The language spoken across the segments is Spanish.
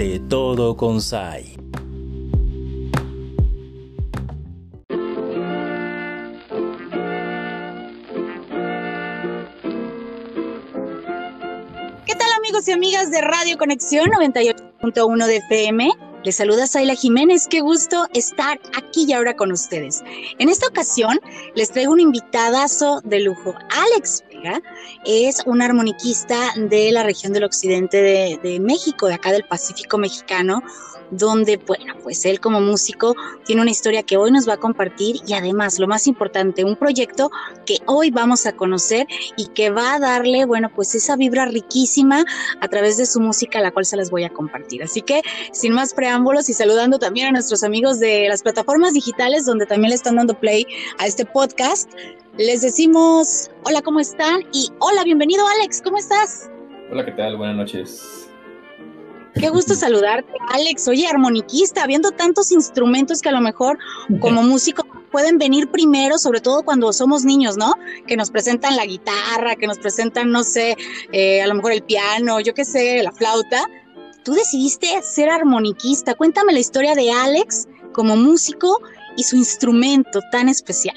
De todo con Sai. ¿Qué tal amigos y amigas de Radio Conexión 98.1 de FM? Les saluda Saila Jiménez, qué gusto estar aquí y ahora con ustedes. En esta ocasión les traigo un invitadazo de lujo. Alex Es un armoniquista de la región del occidente de, de México, de acá del Pacífico mexicano, donde, bueno, pues él como músico tiene una historia que hoy nos va a compartir y además, lo más importante, un proyecto que hoy vamos a conocer y que va a darle, bueno, pues esa vibra riquísima a través de su música, la cual se las voy a compartir. Así que, sin más preámbulos y saludando también a nuestros amigos de las plataformas digitales donde también le están dando play a este podcast, les decimos hola, ¿cómo están? Y hola, bienvenido Alex, ¿cómo estás? Hola, ¿qué tal? Buenas noches. Qué gusto saludarte, Alex. Oye, armoniquista, viendo tantos instrumentos que a lo mejor como músico pueden venir primero, sobre todo cuando somos niños, ¿no? Que nos presentan la guitarra, que nos presentan, no sé, eh, a lo mejor el piano, yo qué sé, la flauta. Tú decidiste ser armoniquista. Cuéntame la historia de Alex como músico y su instrumento tan especial.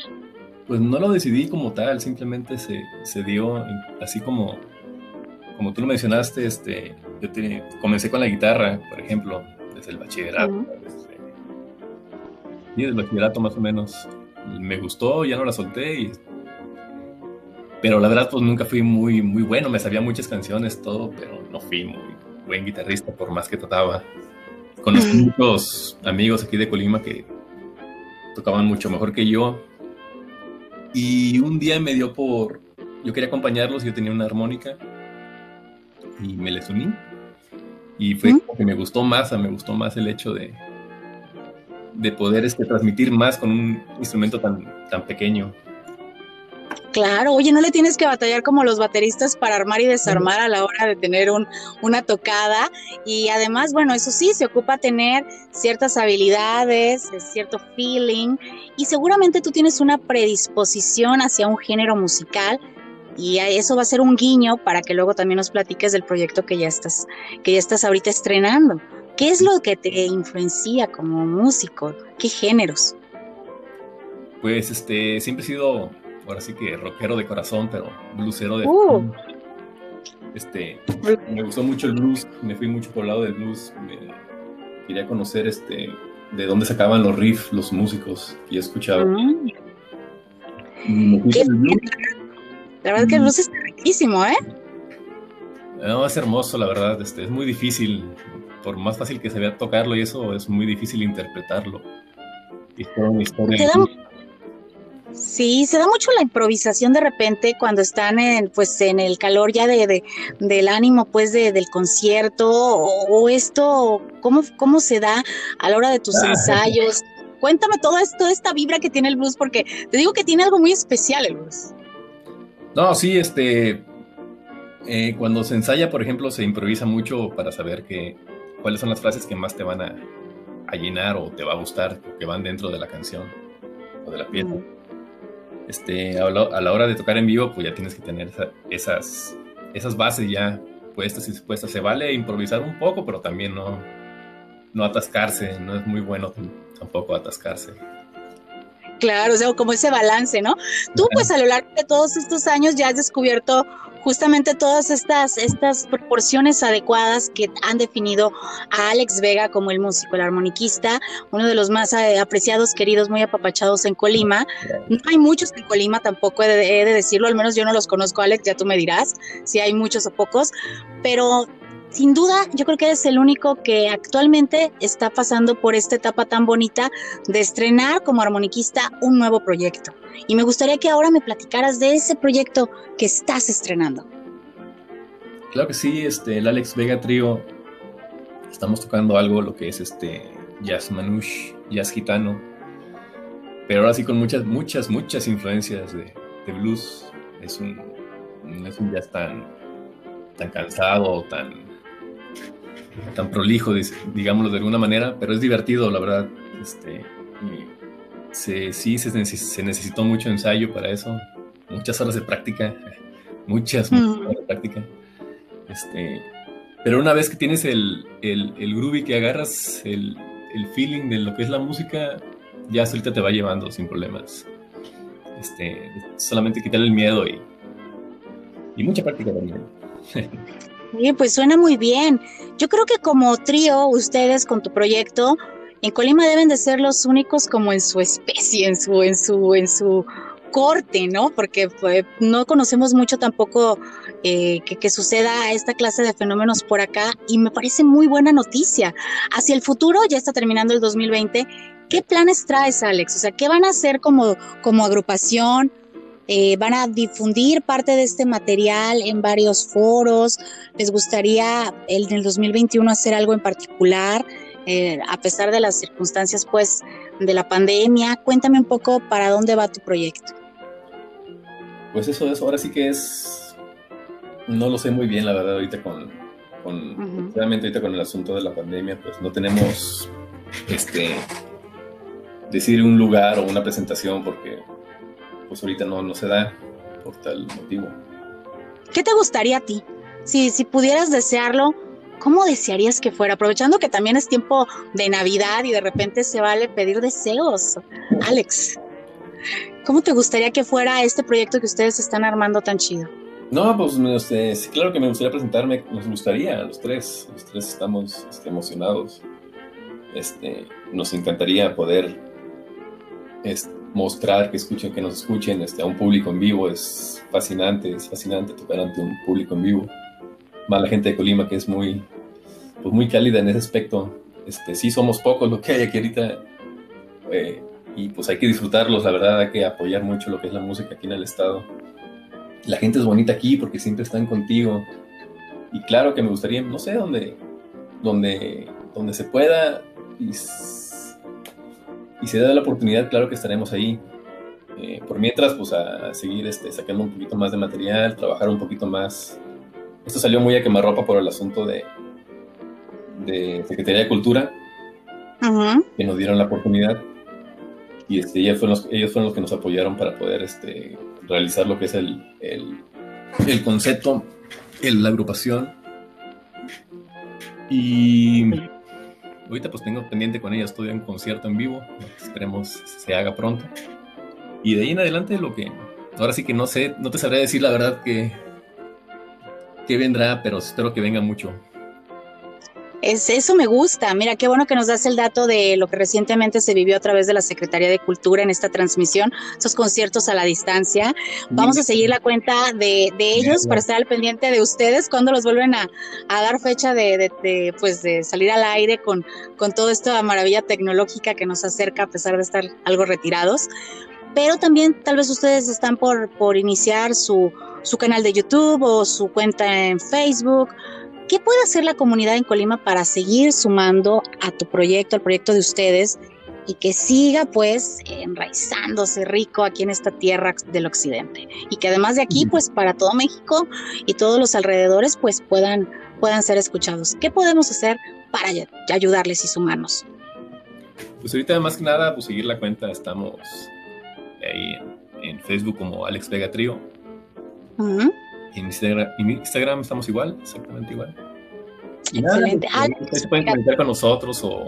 Pues no lo decidí como tal, simplemente se, se dio así como, como tú lo mencionaste, este, yo te, comencé con la guitarra, por ejemplo, desde el bachillerato. Uh -huh. desde, y desde el bachillerato más o menos. Me gustó, ya no la solté. Y, pero la verdad, pues nunca fui muy, muy bueno. Me sabía muchas canciones, todo, pero no fui muy buen guitarrista por más que trataba. Conocí muchos amigos aquí de Colima que tocaban mucho mejor que yo. Y un día me dio por... Yo quería acompañarlos, yo tenía una armónica y me les uní. Y fue ¿Mm? como que me gustó más, me gustó más el hecho de, de poder este, transmitir más con un instrumento tan, tan pequeño. Claro, oye, no le tienes que batallar como los bateristas para armar y desarmar a la hora de tener un, una tocada. Y además, bueno, eso sí, se ocupa tener ciertas habilidades, cierto feeling. Y seguramente tú tienes una predisposición hacia un género musical y eso va a ser un guiño para que luego también nos platiques del proyecto que ya estás, que ya estás ahorita estrenando. ¿Qué es lo que te influencia como músico? ¿Qué géneros? Pues este, siempre he sido, ahora sí que rockero de corazón, pero bluesero de... Uh. Este, me gustó mucho el blues, me fui mucho por el lado del blues, me quería conocer este, de dónde sacaban los riffs, los músicos que yo escuchaba. Mm. ¿Qué? La verdad que el blues está riquísimo, ¿eh? No, es hermoso, la verdad. Este, es muy difícil. Por más fácil que se vea tocarlo y eso, es muy difícil interpretarlo. Y toda una historia. Se da, sí, se da mucho la improvisación de repente cuando están en, pues, en el calor ya de, de del ánimo pues de, del concierto o, o esto, ¿cómo, ¿cómo se da a la hora de tus ah, ensayos? Cuéntame esto, toda esta vibra que tiene el blues, porque te digo que tiene algo muy especial el blues. No, sí, este. Eh, cuando se ensaya, por ejemplo, se improvisa mucho para saber que, cuáles son las frases que más te van a, a llenar o te va a gustar, que van dentro de la canción o de la pieza. Mm. Este, a, la, a, la, hora de tocar en vivo, pues ya tienes que tener esa, esas, esas bases ya puestas y dispuestas. Se vale improvisar un poco, pero también no, no atascarse. No es muy bueno tampoco atascarse. Claro, o sea, como ese balance, ¿no? Tú, pues, a lo largo de todos estos años ya has descubierto justamente todas estas, estas proporciones adecuadas que han definido a Alex Vega como el músico, el armoniquista, uno de los más eh, apreciados, queridos, muy apapachados en Colima. No hay muchos en Colima, tampoco he de, he de decirlo, al menos yo no los conozco, Alex, ya tú me dirás si hay muchos o pocos, pero sin duda, yo creo que eres el único que actualmente está pasando por esta etapa tan bonita de estrenar como armoniquista un nuevo proyecto. Y me gustaría que ahora me platicaras de ese proyecto que estás estrenando. Claro que sí, este, el Alex Vega Trío, estamos tocando algo, lo que es este jazz manouche, jazz gitano, pero ahora sí con muchas, muchas, muchas influencias de, blues. Es un, es un jazz tan, tan cansado, tan tan prolijo, digámoslo de alguna manera, pero es divertido, la verdad. Este, se, sí, se, se, necesitó mucho ensayo para eso, muchas horas de práctica, muchas, muchas mm. horas de práctica. Este, Pero una vez que tienes el, el, el groovy, que agarras el, el, feeling de lo que es la música, ya solita te va llevando sin problemas. Este, solamente quitarle el miedo y, y mucha práctica también. Oye, pues suena muy bien. Yo creo que como trío, ustedes con tu proyecto, en Colima deben de ser los únicos como en su especie, en su, en su, en su corte, ¿no? Porque pues, no conocemos mucho tampoco eh, que, suceda esta clase de fenómenos por acá y me parece muy buena noticia. Hacia el futuro, ya está terminando el 2020, ¿qué planes traes, Alex? O sea, ¿qué van a hacer como, como agrupación? Eh, van a difundir parte de este material en varios foros. ¿Les gustaría en el 2021 hacer algo en particular? Eh, a pesar de las circunstancias pues de la pandemia. Cuéntame un poco para dónde va tu proyecto. Pues eso es, ahora sí que es, no lo sé muy bien la verdad ahorita con, con realmente ahorita con el asunto de la pandemia, pues no tenemos, este, decir un lugar o una presentación porque pues ahorita no, no se da por tal motivo. ¿Qué te gustaría a ti? Si, si pudieras desearlo, ¿cómo desearías que fuera? Aprovechando que también es tiempo de Navidad y de repente se vale pedir deseos. Alex, ¿cómo te gustaría que fuera este proyecto que ustedes están armando tan chido? No, pues este, claro que me gustaría presentarme, nos gustaría, los tres, los tres estamos este, emocionados. Este, nos encantaría poder mostrar que escuchen, que nos escuchen este, a un público en vivo, es fascinante, es fascinante tocar ante un público en vivo. Más la gente de Colima que es muy, pues muy cálida en ese aspecto. Este, sí somos pocos lo que hay aquí ahorita eh, y pues hay que disfrutarlos, la verdad hay que apoyar mucho lo que es la música aquí en el estado. La gente es bonita aquí porque siempre están contigo y claro que me gustaría, no sé, donde, donde, donde se pueda y, y se da la oportunidad, claro que estaremos ahí. Eh, por mientras, pues a seguir este, sacando un poquito más de material, trabajar un poquito más. Esto salió muy a quemarropa por el asunto de, de Secretaría de Cultura, que nos dieron la oportunidad. Y este, ellos, fueron los, ellos fueron los que nos apoyaron para poder este, realizar lo que es el, el, el concepto, el, la agrupación. Y ahorita pues tengo pendiente con ellos todavía un concierto en vivo, esperemos se haga pronto. Y de ahí en adelante lo que, ahora sí que no sé, no te sabré decir la verdad que, que vendrá, pero espero que venga mucho. Es, eso me gusta. Mira, qué bueno que nos das el dato de lo que recientemente se vivió a través de la Secretaría de Cultura en esta transmisión, esos conciertos a la distancia. Vamos a seguir la cuenta de, ellos para estar al pendiente de ustedes cuando los vuelven a, dar fecha de, pues de salir al aire con, con toda esta maravilla tecnológica que nos acerca a pesar de estar algo retirados. Pero también tal vez ustedes están por, por iniciar su, su canal de YouTube o su cuenta en Facebook ¿Qué puede hacer la comunidad en Colima para seguir sumando a tu proyecto, al proyecto de ustedes y que siga pues enraizándose rico aquí en esta tierra del occidente y que además de aquí pues para todo México y todos los alrededores pues puedan puedan ser escuchados. ¿Qué podemos hacer para ayudarles y sumarnos? Pues ahorita más que nada pues seguir la cuenta estamos ahí en, Facebook como Alex Vega Trío. En Instagram, estamos igual, exactamente igual. Excelente. Pues, se pueden conectar con nosotros o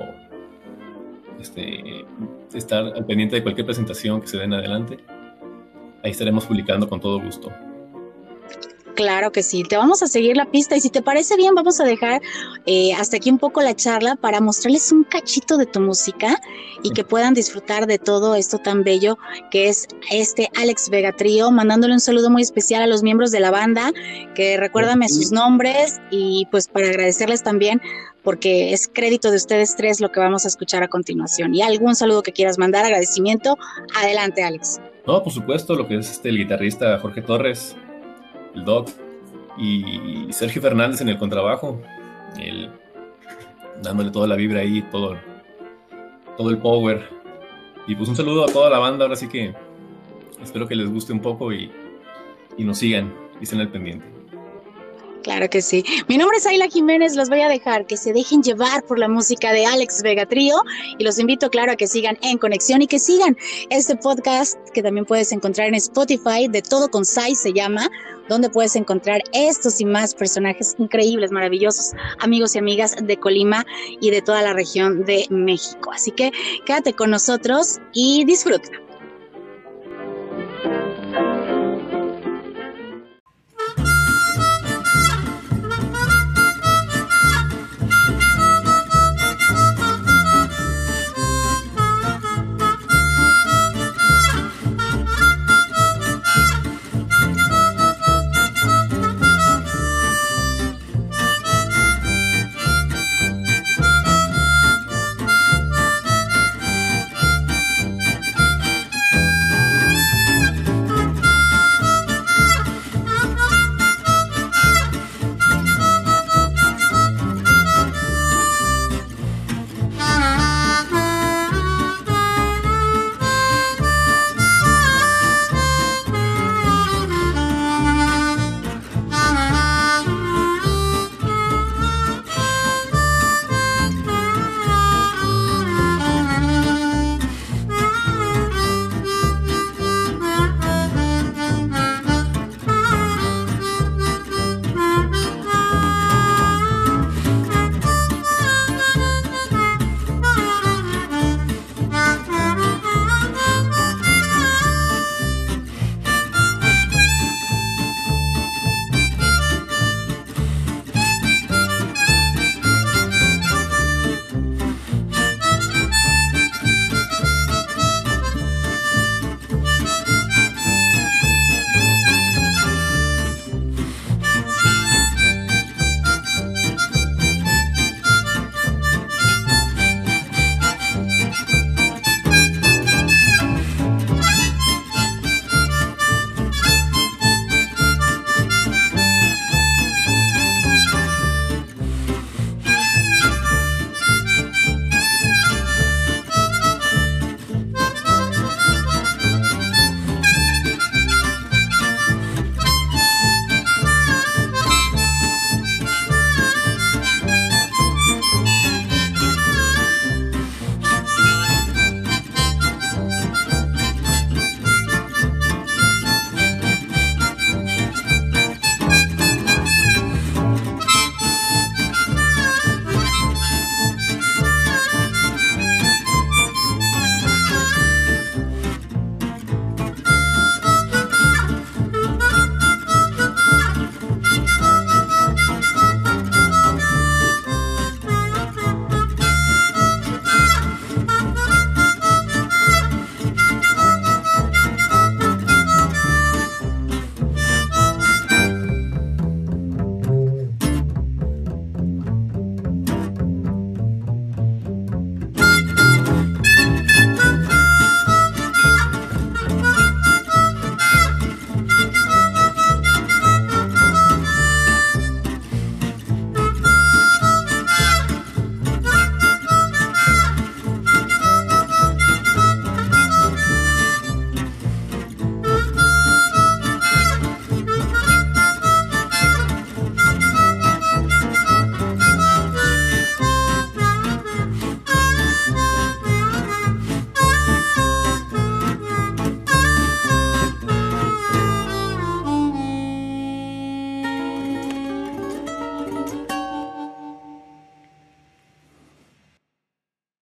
este, estar al pendiente de cualquier presentación que se den adelante. Ahí estaremos publicando con todo gusto. Claro que sí, te vamos a seguir la pista y si te parece bien vamos a dejar eh, hasta aquí un poco la charla para mostrarles un cachito de tu música y que puedan disfrutar de todo esto tan bello que es este Alex Vega Trío, mandándole un saludo muy especial a los miembros de la banda, que recuérdame sus nombres y pues para agradecerles también porque es crédito de ustedes tres lo que vamos a escuchar a continuación. Y algún saludo que quieras mandar, agradecimiento, adelante Alex. No, por supuesto, lo que es este, el guitarrista Jorge Torres, el Doc, y Sergio Fernández en el contrabajo, el, dándole toda la vibra ahí, todo, todo el power. Y pues un saludo a toda la banda, ahora sí que espero que les guste un poco y, y nos sigan y estén al pendiente. Claro que sí. Mi nombre es Ayla Jiménez. Los voy a dejar que se dejen llevar por la música de Alex Vega Trío y los invito, claro, a que sigan en conexión y que sigan este podcast que también puedes encontrar en Spotify. De todo con Sai se llama, donde puedes encontrar estos y más personajes increíbles, maravillosos, amigos y amigas de Colima y de toda la región de México. Así que quédate con nosotros y disfruta.